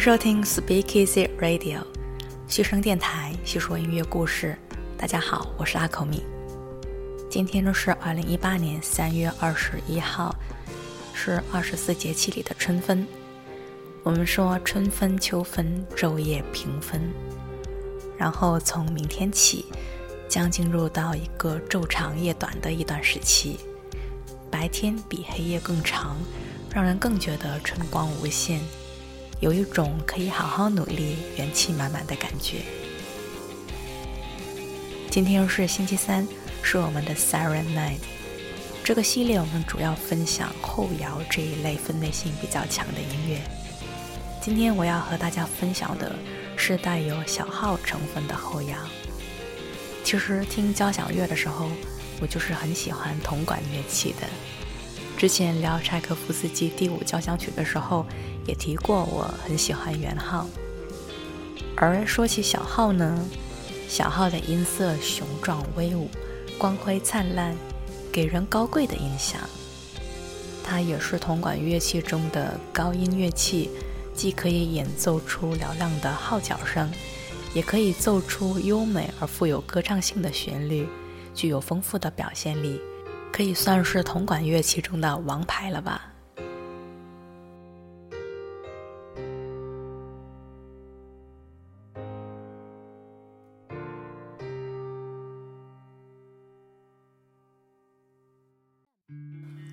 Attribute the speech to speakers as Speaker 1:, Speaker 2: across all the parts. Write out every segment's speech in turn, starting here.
Speaker 1: 收听 Speak Easy Radio，嘘声电台，细说音乐故事。大家好，我是阿口米。今天呢是二零一八年三月二十一号，是二十四节气里的春分。我们说春分、秋分，昼夜平分。然后从明天起，将进入到一个昼长夜短的一段时期，白天比黑夜更长，让人更觉得春光无限。有一种可以好好努力、元气满满的感觉。今天是星期三，是我们的 Siren Night。这个系列我们主要分享后摇这一类分类性比较强的音乐。今天我要和大家分享的是带有小号成分的后摇。其实听交响乐的时候，我就是很喜欢铜管乐器的。之前聊柴可夫斯基第五交响曲的时候，也提过我很喜欢圆号。而说起小号呢，小号的音色雄壮威武，光辉灿烂，给人高贵的印象。它也是铜管乐器中的高音乐器，既可以演奏出嘹亮的号角声，也可以奏出优美而富有歌唱性的旋律，具有丰富的表现力。可以算是铜管乐器中的王牌了吧。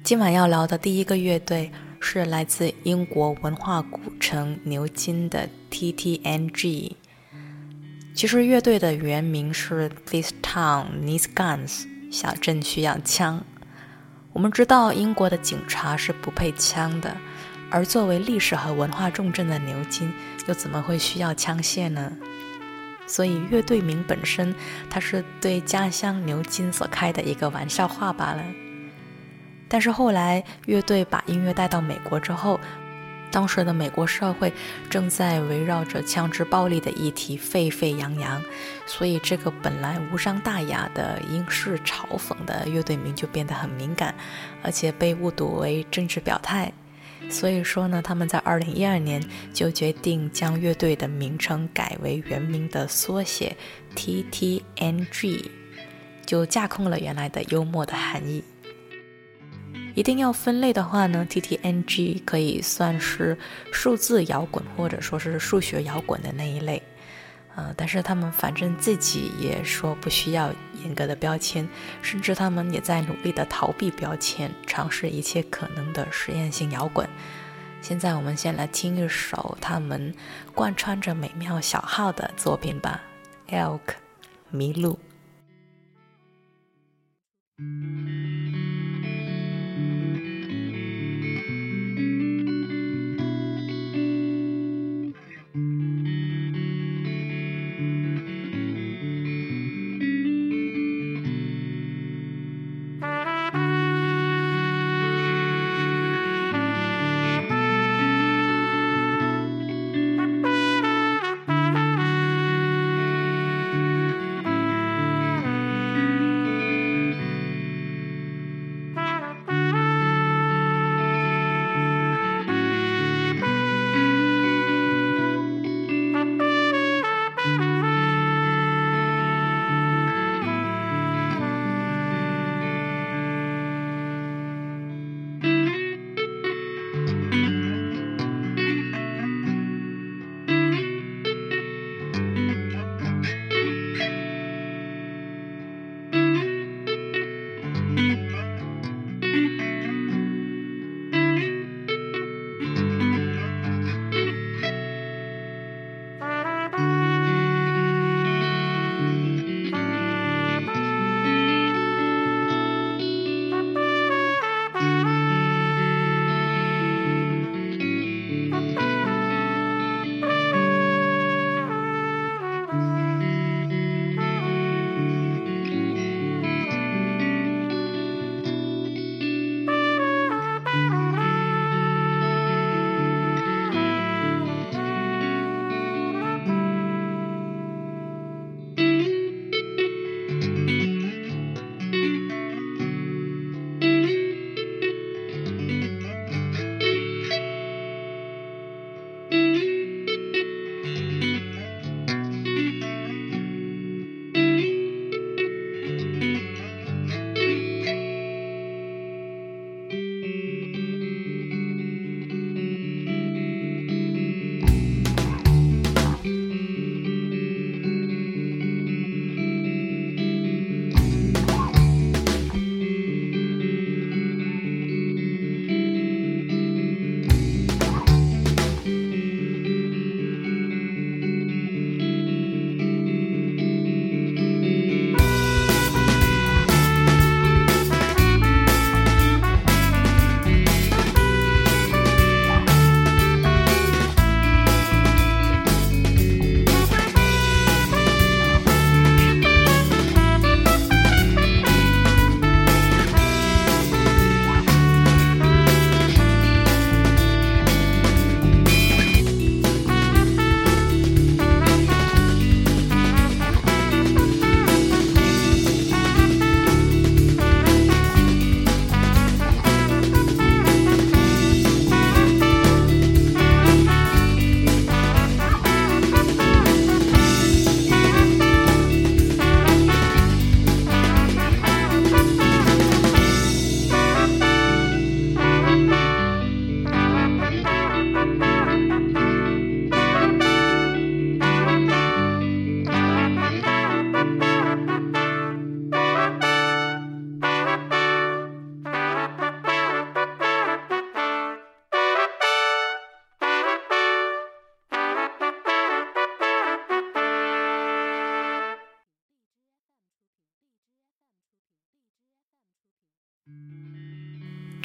Speaker 1: 今晚要聊的第一个乐队是来自英国文化古城牛津的 TTNG。其实乐队的原名是 This Town Needs Guns。小镇需要枪。我们知道英国的警察是不配枪的，而作为历史和文化重镇的牛津，又怎么会需要枪械呢？所以乐队名本身，它是对家乡牛津所开的一个玩笑话罢了。但是后来乐队把音乐带到美国之后。当时的美国社会正在围绕着枪支暴力的议题沸沸扬扬，所以这个本来无伤大雅的英式嘲讽的乐队名就变得很敏感，而且被误读为政治表态。所以说呢，他们在二零一二年就决定将乐队的名称改为原名的缩写 TTNG，就架空了原来的幽默的含义。一定要分类的话呢，TTNG 可以算是数字摇滚或者说是数学摇滚的那一类，呃，但是他们反正自己也说不需要严格的标签，甚至他们也在努力的逃避标签，尝试一切可能的实验性摇滚。现在我们先来听一首他们贯穿着美妙小号的作品吧，《Elk》麋鹿。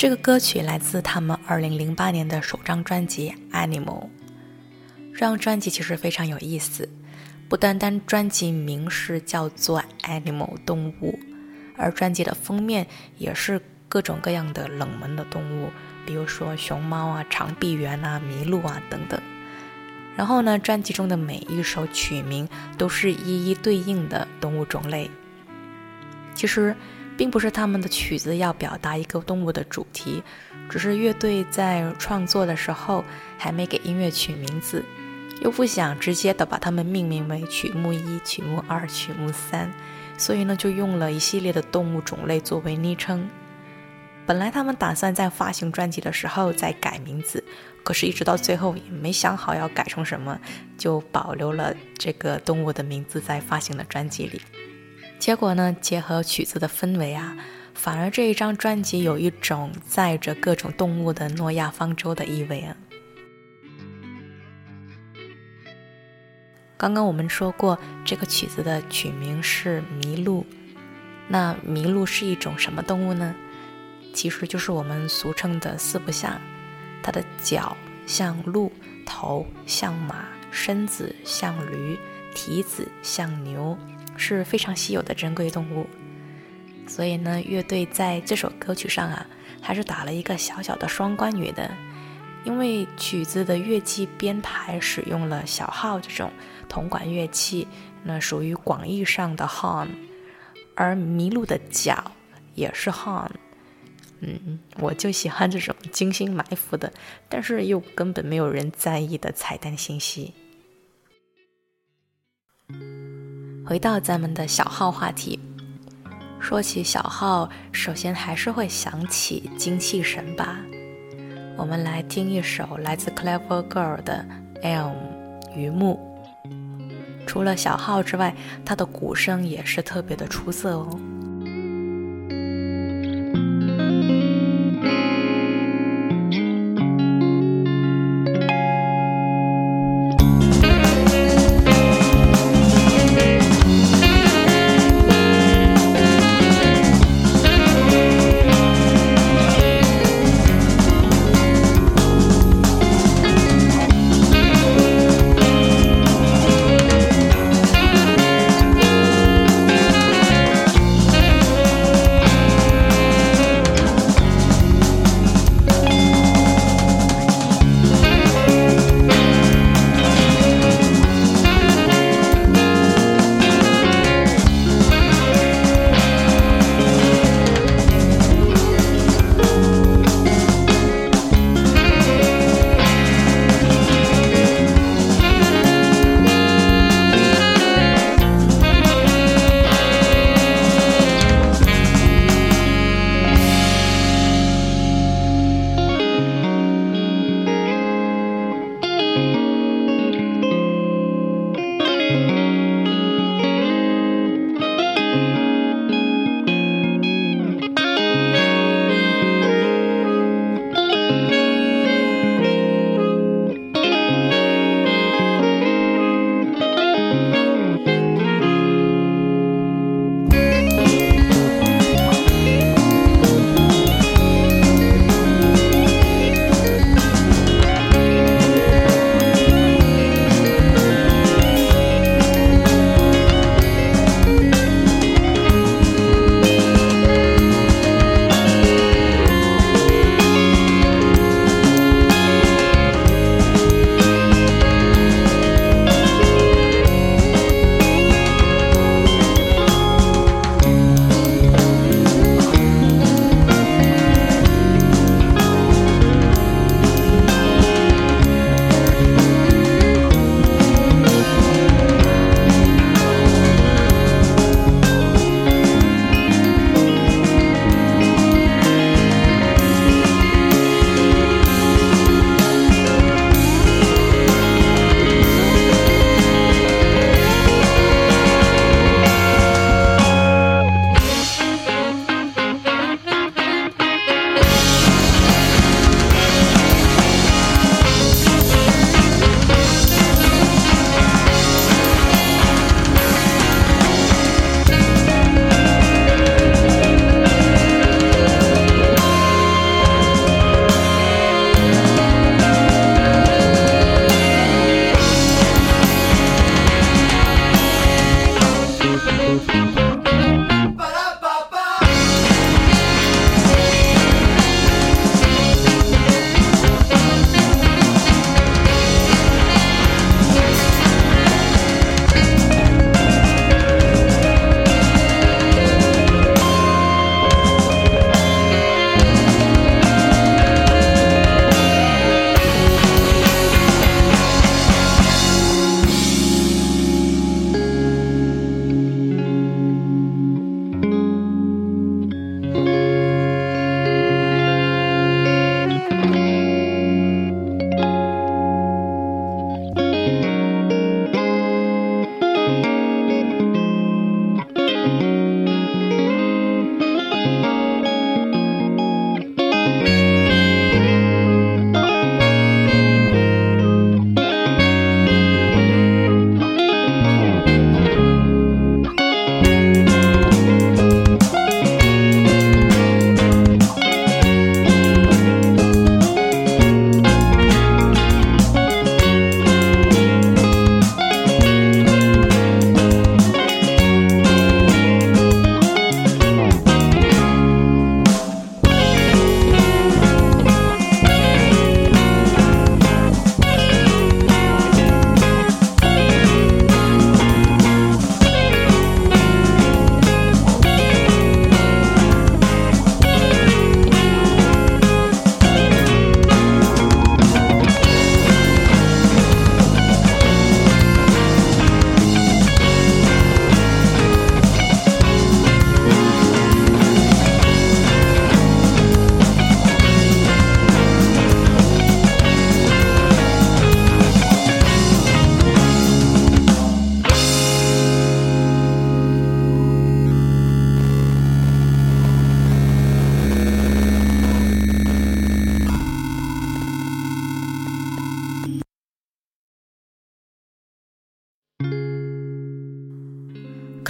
Speaker 1: 这个歌曲来自他们2008年的首张专辑《Animal》。这张专辑其实非常有意思，不单单专辑名是叫做《Animal》动物，而专辑的封面也是各种各样的冷门的动物，比如说熊猫啊、长臂猿啊、麋鹿啊等等。然后呢，专辑中的每一首曲名都是一一对应的动物种类。其实，并不是他们的曲子要表达一个动物的主题，只是乐队在创作的时候还没给音乐取名字。又不想直接的把它们命名为曲目一、曲目二、曲目三，所以呢，就用了一系列的动物种类作为昵称。本来他们打算在发行专辑的时候再改名字，可是，一直到最后也没想好要改成什么，就保留了这个动物的名字在发行的专辑里。结果呢，结合曲子的氛围啊，反而这一张专辑有一种载着各种动物的诺亚方舟的意味啊。刚刚我们说过，这个曲子的曲名是麋鹿。那麋鹿是一种什么动物呢？其实就是我们俗称的四不像。它的脚像鹿，头像马，身子像驴，蹄子像牛，是非常稀有的珍贵动物。所以呢，乐队在这首歌曲上啊，还是打了一个小小的双关语的。因为曲子的乐器编排使用了小号这种铜管乐器，那属于广义上的 horn，而麋鹿的脚也是 horn。嗯，我就喜欢这种精心埋伏的，但是又根本没有人在意的彩蛋信息。回到咱们的小号话题，说起小号，首先还是会想起精气神吧。我们来听一首来自 Clever Girl 的《Elm》榆木。除了小号之外，它的鼓声也是特别的出色哦。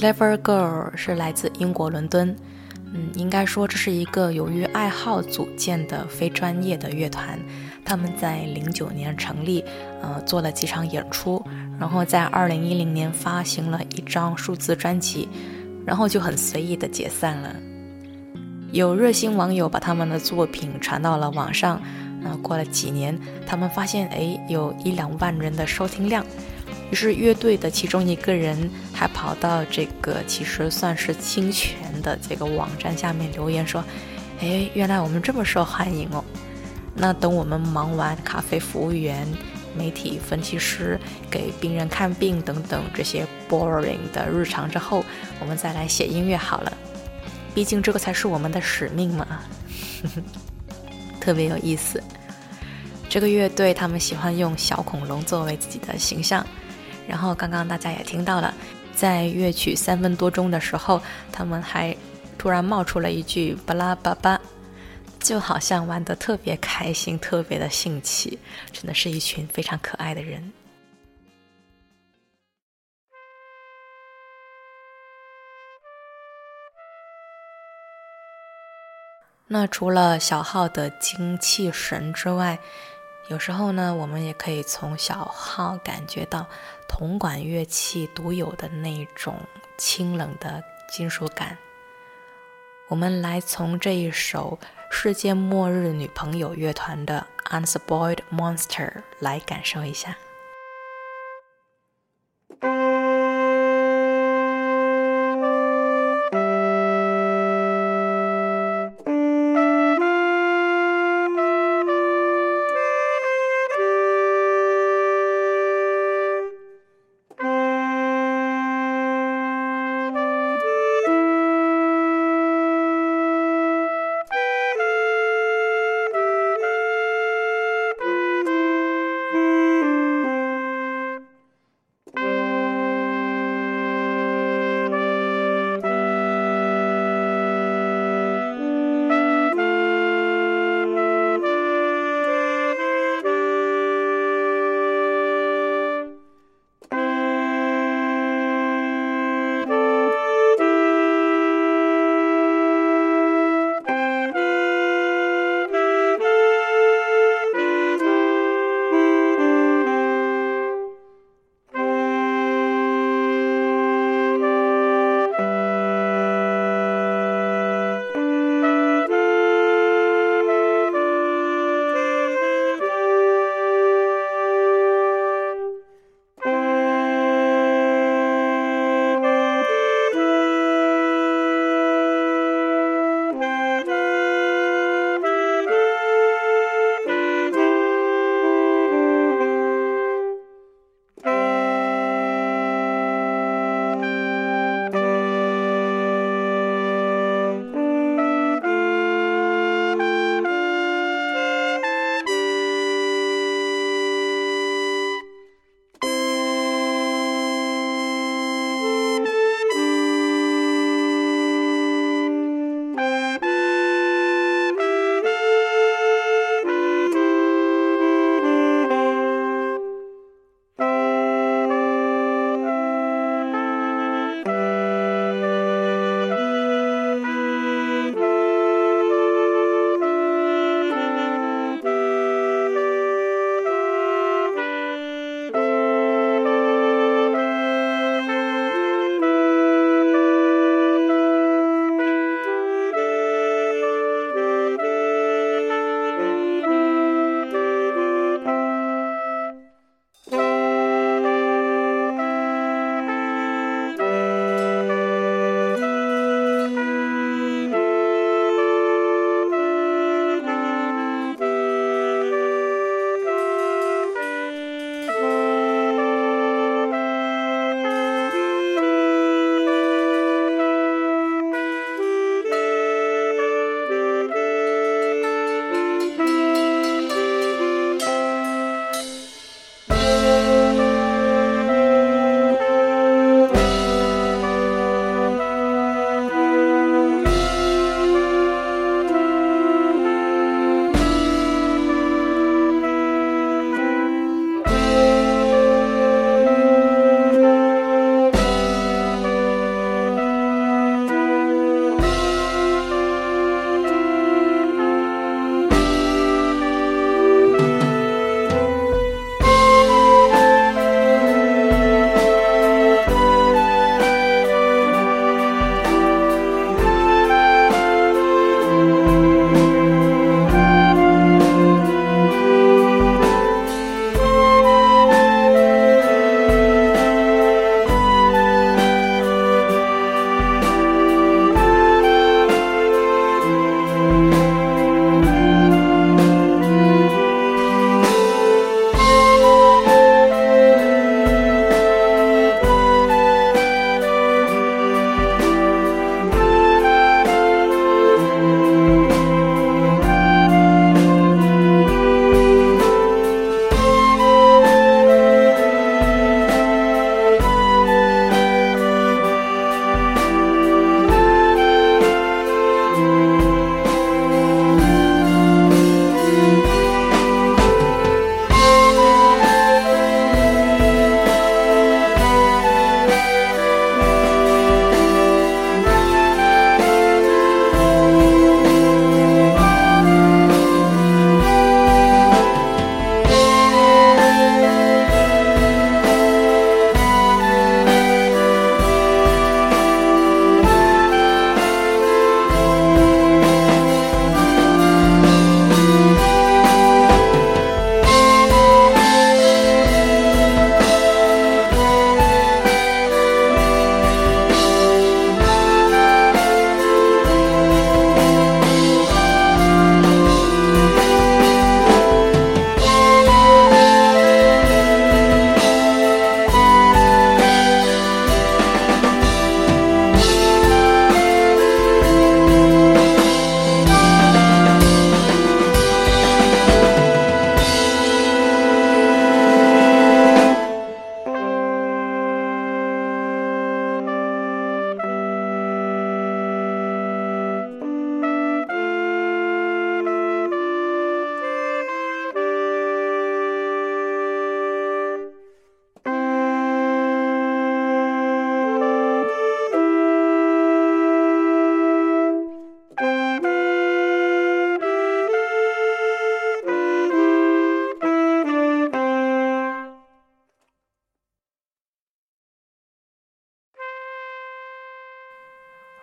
Speaker 1: Clever Girl 是来自英国伦敦，嗯，应该说这是一个由于爱好组建的非专业的乐团。他们在零九年成立，呃，做了几场演出，然后在二零一零年发行了一张数字专辑，然后就很随意的解散了。有热心网友把他们的作品传到了网上，啊，过了几年，他们发现，哎，有一两万人的收听量。于是乐队的其中一个人还跑到这个其实算是侵权的这个网站下面留言说：“哎，原来我们这么受欢迎哦！那等我们忙完咖啡服务员、媒体分析师、给病人看病等等这些 boring 的日常之后，我们再来写音乐好了。毕竟这个才是我们的使命嘛。”特别有意思。这个乐队他们喜欢用小恐龙作为自己的形象。然后刚刚大家也听到了，在乐曲三分多钟的时候，他们还突然冒出了一句“巴拉巴巴”，就好像玩得特别开心，特别的兴起，真的是一群非常可爱的人。那除了小号的精气神之外，有时候呢，我们也可以从小号感觉到铜管乐器独有的那种清冷的金属感。我们来从这一首世界末日女朋友乐团的《Unspoiled Monster》来感受一下。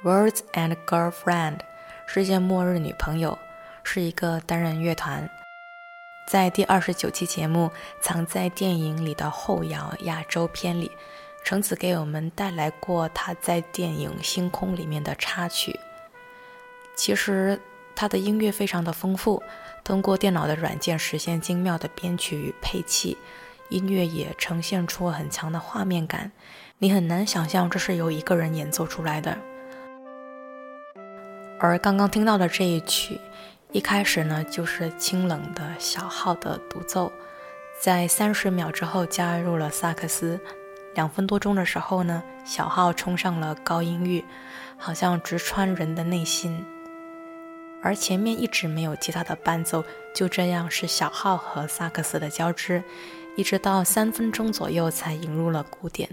Speaker 1: Words and Girlfriend，世界末日女朋友，是一个单人乐团。在第二十九期节目《藏在电影里的后摇》亚洲篇里，橙子给我们带来过他在电影《星空》里面的插曲。其实他的音乐非常的丰富，通过电脑的软件实现精妙的编曲与配器，音乐也呈现出很强的画面感。你很难想象这是由一个人演奏出来的。而刚刚听到的这一曲，一开始呢就是清冷的小号的独奏，在三十秒之后加入了萨克斯，两分多钟的时候呢，小号冲上了高音域，好像直穿人的内心。而前面一直没有其他的伴奏，就这样是小号和萨克斯的交织，一直到三分钟左右才引入了鼓点。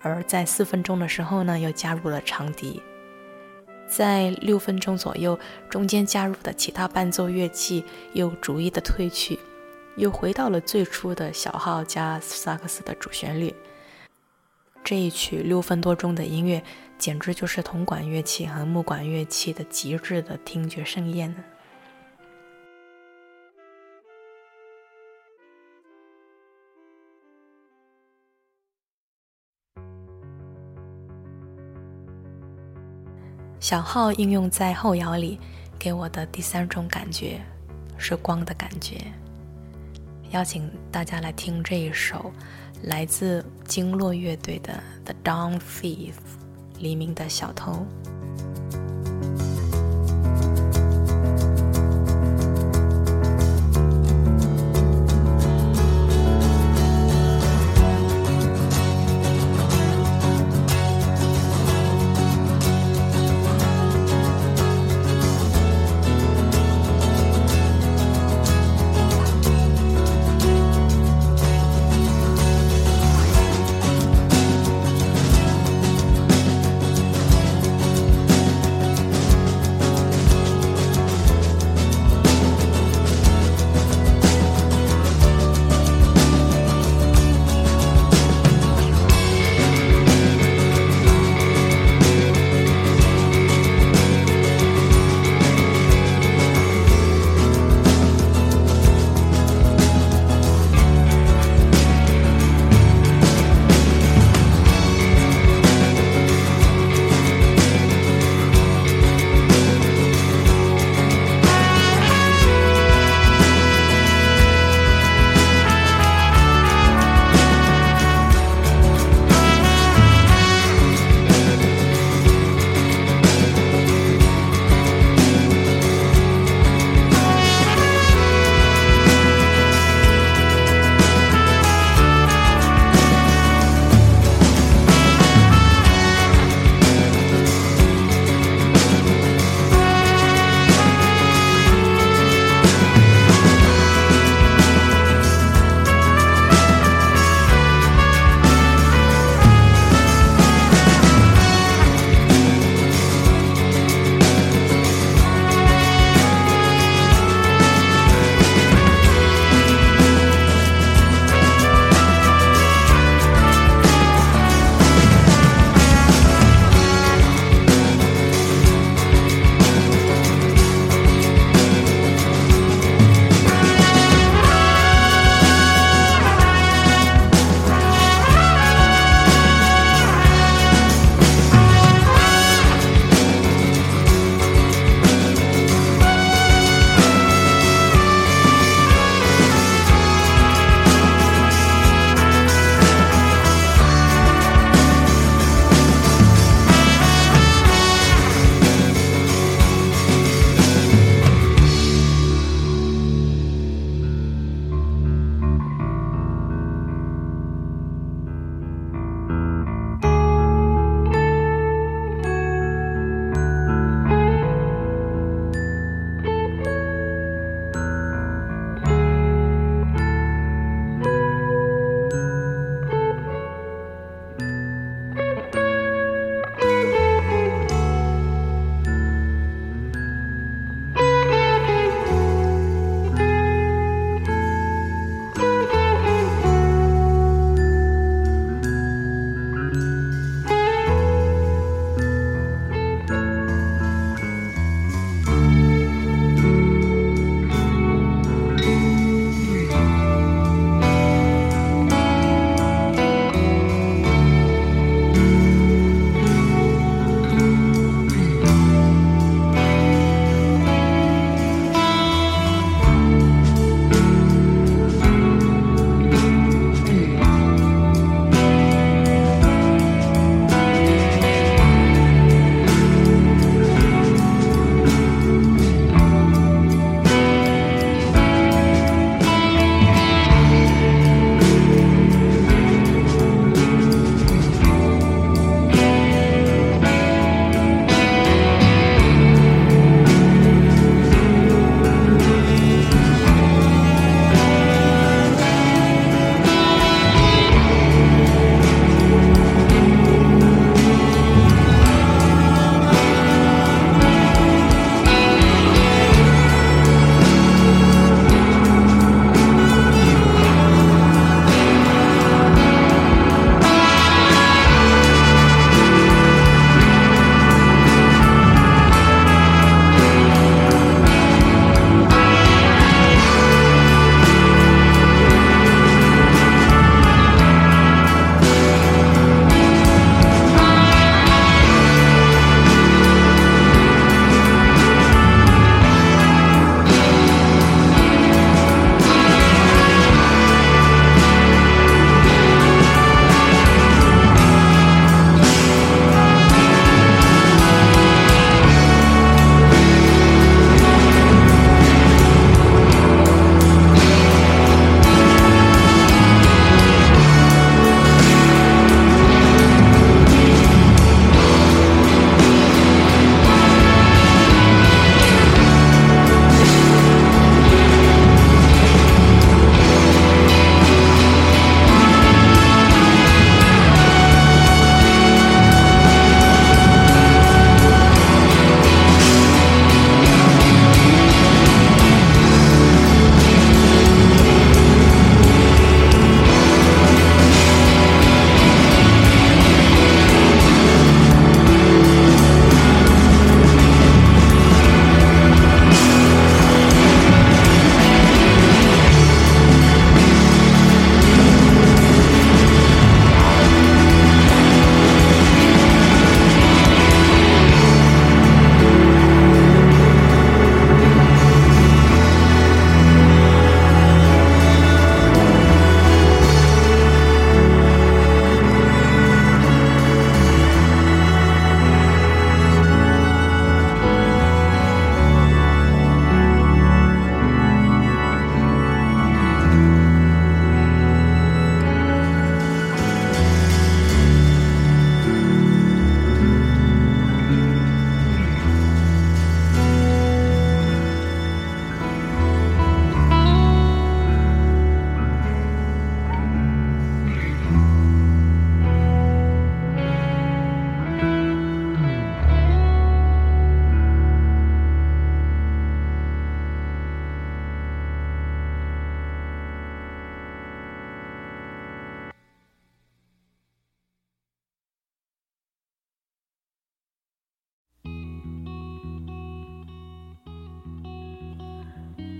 Speaker 1: 而在四分钟的时候呢，又加入了长笛。在六分钟左右，中间加入的其他伴奏乐器又逐一的褪去，又回到了最初的小号加萨克斯的主旋律。这一曲六分多钟的音乐，简直就是铜管乐器和木管乐器的极致的听觉盛宴呢。小号应用在后摇里，给我的第三种感觉是光的感觉。邀请大家来听这一首来自经络乐队的《The Dawn Thief》，黎明的小偷。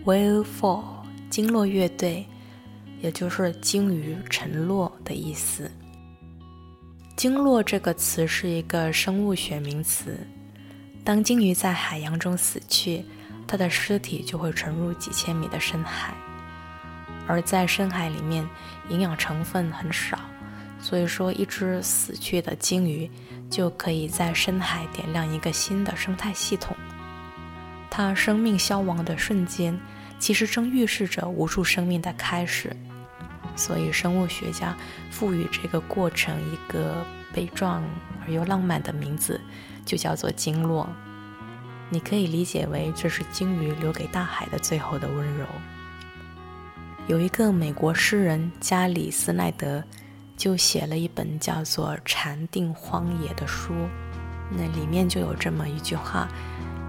Speaker 1: Whale Fall 鲸落乐队，也就是鲸鱼沉落的意思。鲸落这个词是一个生物学名词。当鲸鱼在海洋中死去，它的尸体就会沉入几千米的深海。而在深海里面，营养成分很少，所以说一只死去的鲸鱼就可以在深海点亮一个新的生态系统。它生命消亡的瞬间，其实正预示着无数生命的开始。所以，生物学家赋予这个过程一个悲壮而又浪漫的名字，就叫做鲸落。你可以理解为这是鲸鱼留给大海的最后的温柔。有一个美国诗人加里斯奈德，就写了一本叫做《禅定荒野》的书，那里面就有这么一句话，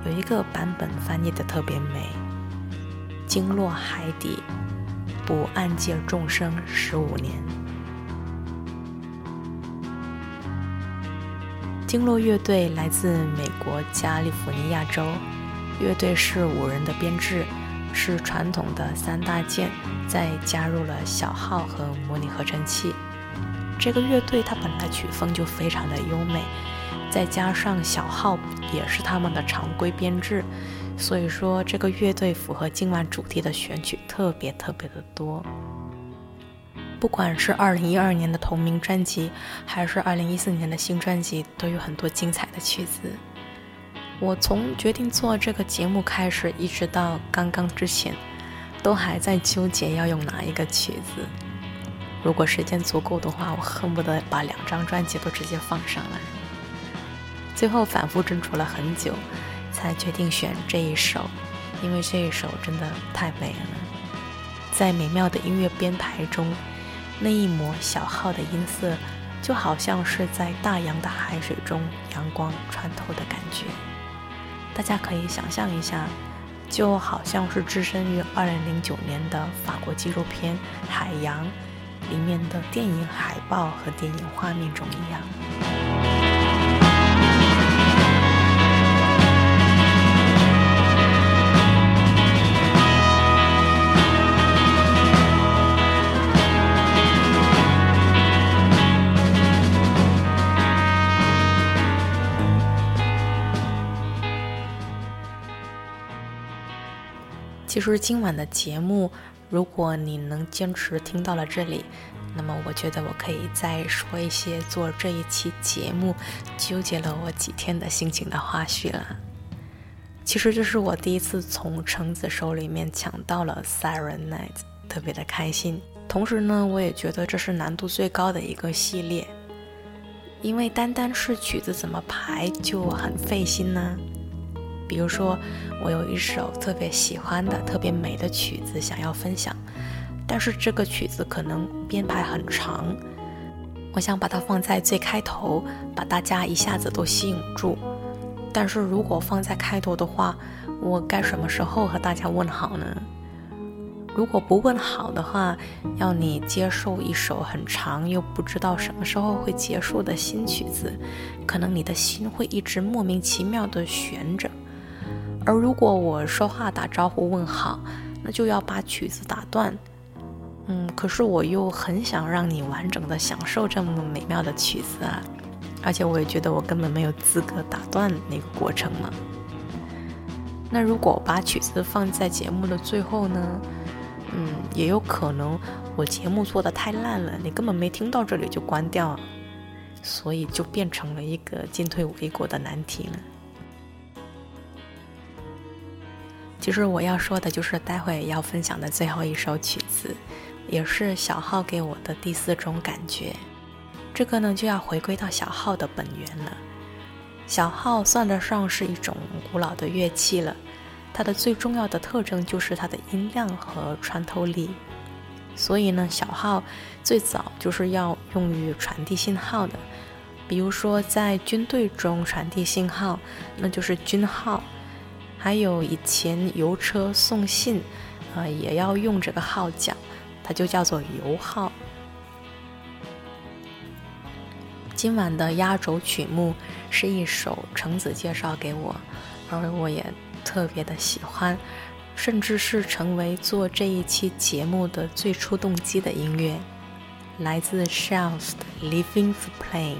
Speaker 1: 有一个版本翻译的特别美：“鲸落海底。”不暗界众生十五年。经络乐队来自美国加利福尼亚州，乐队是五人的编制，是传统的三大件，再加入了小号和模拟合成器。这个乐队它本来曲风就非常的优美，再加上小号也是他们的常规编制。所以说，这个乐队符合今晚主题的选曲特别特别的多。不管是二零一二年的同名专辑，还是二零一四年的新专辑，都有很多精彩的曲子。我从决定做这个节目开始，一直到刚刚之前，都还在纠结要用哪一个曲子。如果时间足够的话，我恨不得把两张专辑都直接放上来。最后反复斟酌了很久。才决定选这一首，因为这一首真的太美了。在美妙的音乐编排中，那一抹小号的音色，就好像是在大洋的海水中阳光穿透的感觉。大家可以想象一下，就好像是置身于2009年的法国纪录片《海洋》里面的电影海报和电影画面中一样。其实今晚的节目，如果你能坚持听到了这里，那么我觉得我可以再说一些做这一期节目纠结了我几天的心情的花絮了。其实这是我第一次从橙子手里面抢到了《Siren Night》，特别的开心。同时呢，我也觉得这是难度最高的一个系列，因为单单是曲子怎么排就很费心呢。比如说，我有一首特别喜欢的、特别美的曲子想要分享，但是这个曲子可能编排很长，我想把它放在最开头，把大家一下子都吸引住。但是如果放在开头的话，我该什么时候和大家问好呢？如果不问好的话，要你接受一首很长又不知道什么时候会结束的新曲子，可能你的心会一直莫名其妙的悬着。而如果我说话打招呼问好，那就要把曲子打断。嗯，可是我又很想让你完整的享受这么美妙的曲子啊，而且我也觉得我根本没有资格打断那个过程嘛。那如果把曲子放在节目的最后呢？嗯，也有可能我节目做的太烂了，你根本没听到这里就关掉，所以就变成了一个进退维谷的难题了。其实我要说的就是待会要分享的最后一首曲子，也是小号给我的第四种感觉。这个呢就要回归到小号的本源了。小号算得上是一种古老的乐器了，它的最重要的特征就是它的音量和穿透力。所以呢，小号最早就是要用于传递信号的，比如说在军队中传递信号，那就是军号。还有以前邮车送信，呃，也要用这个号角，它就叫做邮号。今晚的压轴曲目是一首橙子介绍给我，而我也特别的喜欢，甚至是成为做这一期节目的最初动机的音乐，来自 Shells 的《Living for Playing》。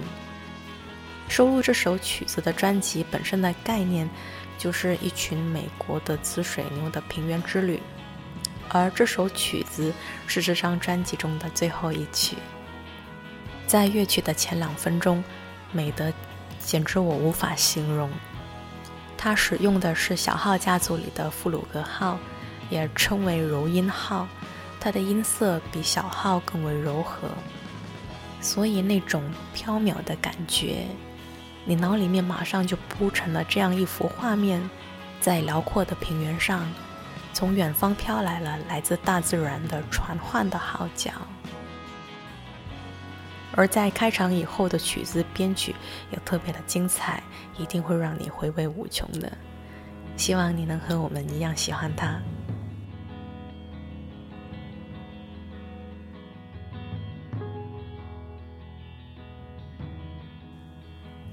Speaker 1: 收录这首曲子的专辑本身的概念，就是一群美国的紫水牛的平原之旅，而这首曲子是这张专辑中的最后一曲。在乐曲的前两分钟，美得简直我无法形容。它使用的是小号家族里的弗鲁格号，也称为柔音号。它的音色比小号更为柔和，所以那种飘渺的感觉，你脑里面马上就铺成了这样一幅画面：在辽阔的平原上，从远方飘来了来自大自然的传唤的号角。而在开场以后的曲子编曲又特别的精彩，一定会让你回味无穷的。希望你能和我们一样喜欢它。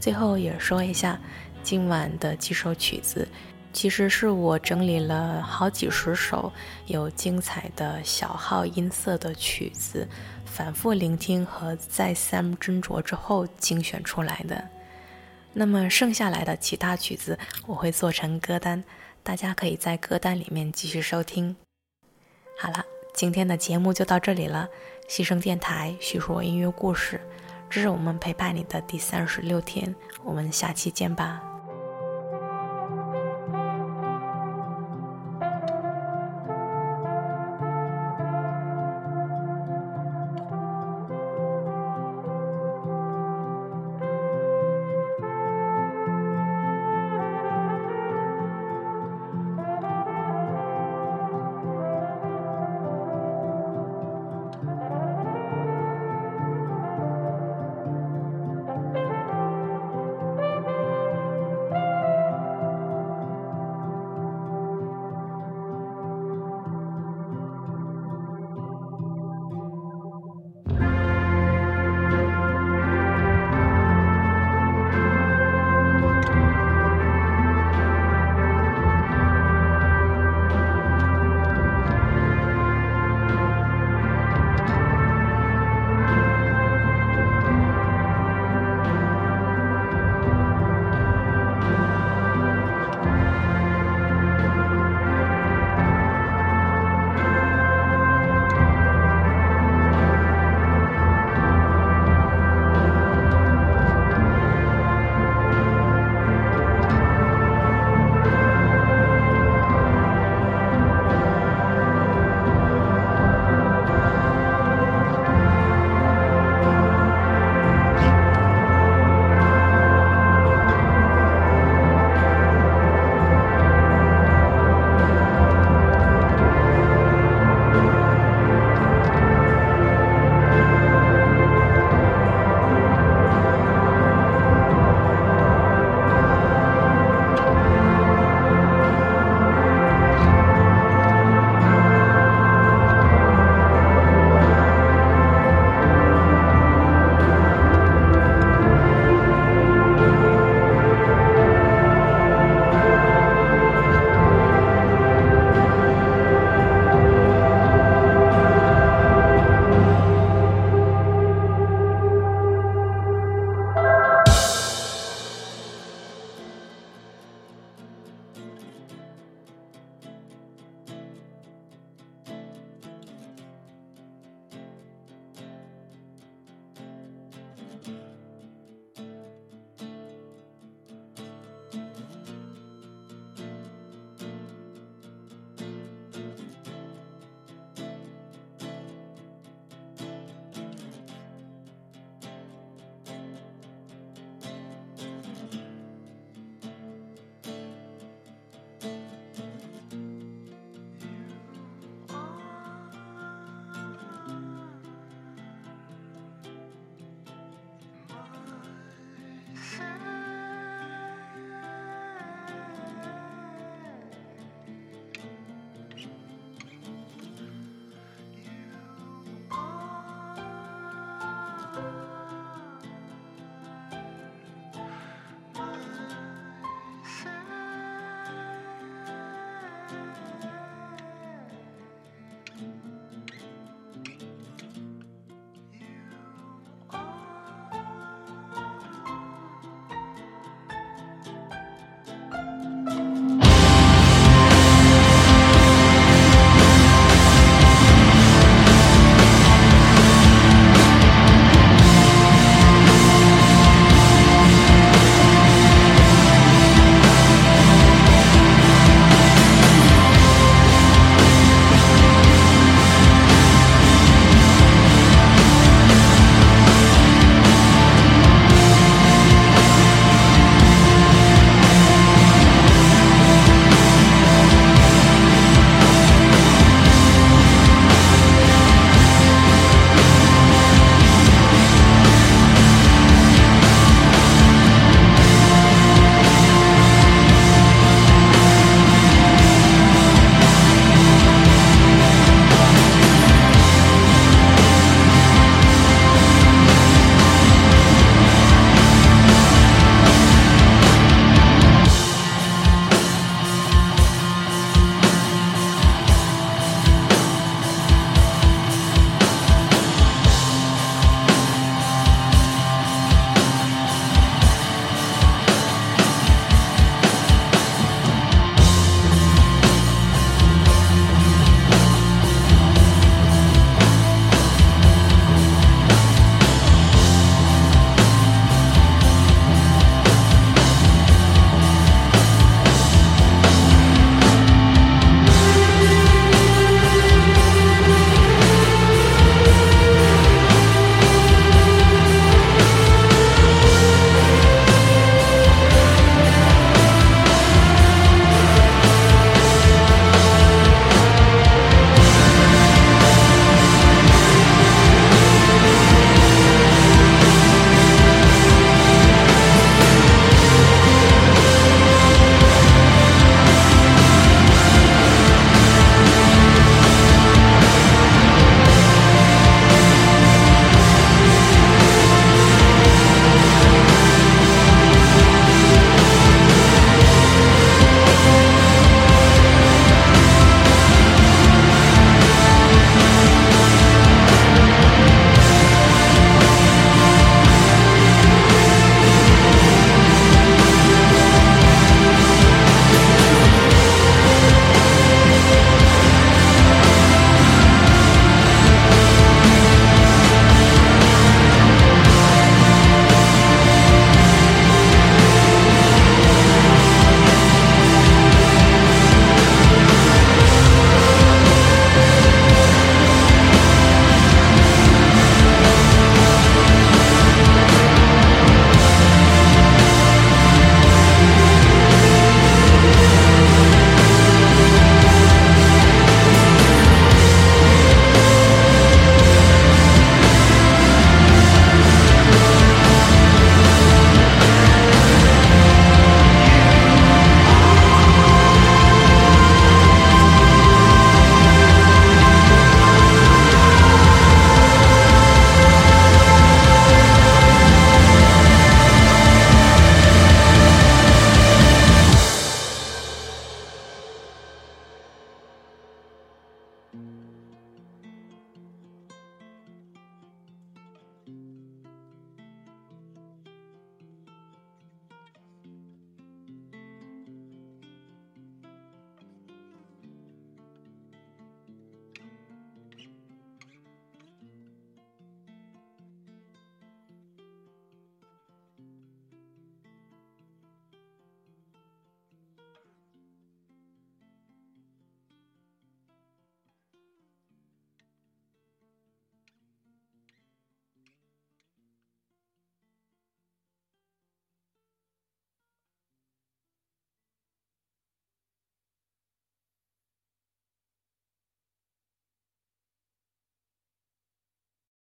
Speaker 1: 最后也说一下，今晚的几首曲子，其实是我整理了好几十首有精彩的小号音色的曲子。反复聆听和再三斟酌之后精选出来的。那么剩下来的其他曲子我会做成歌单，大家可以在歌单里面继续收听。好了，今天的节目就到这里了。牺牲电台叙述音乐故事，这是我们陪伴你的第三十六天，我们下期见吧。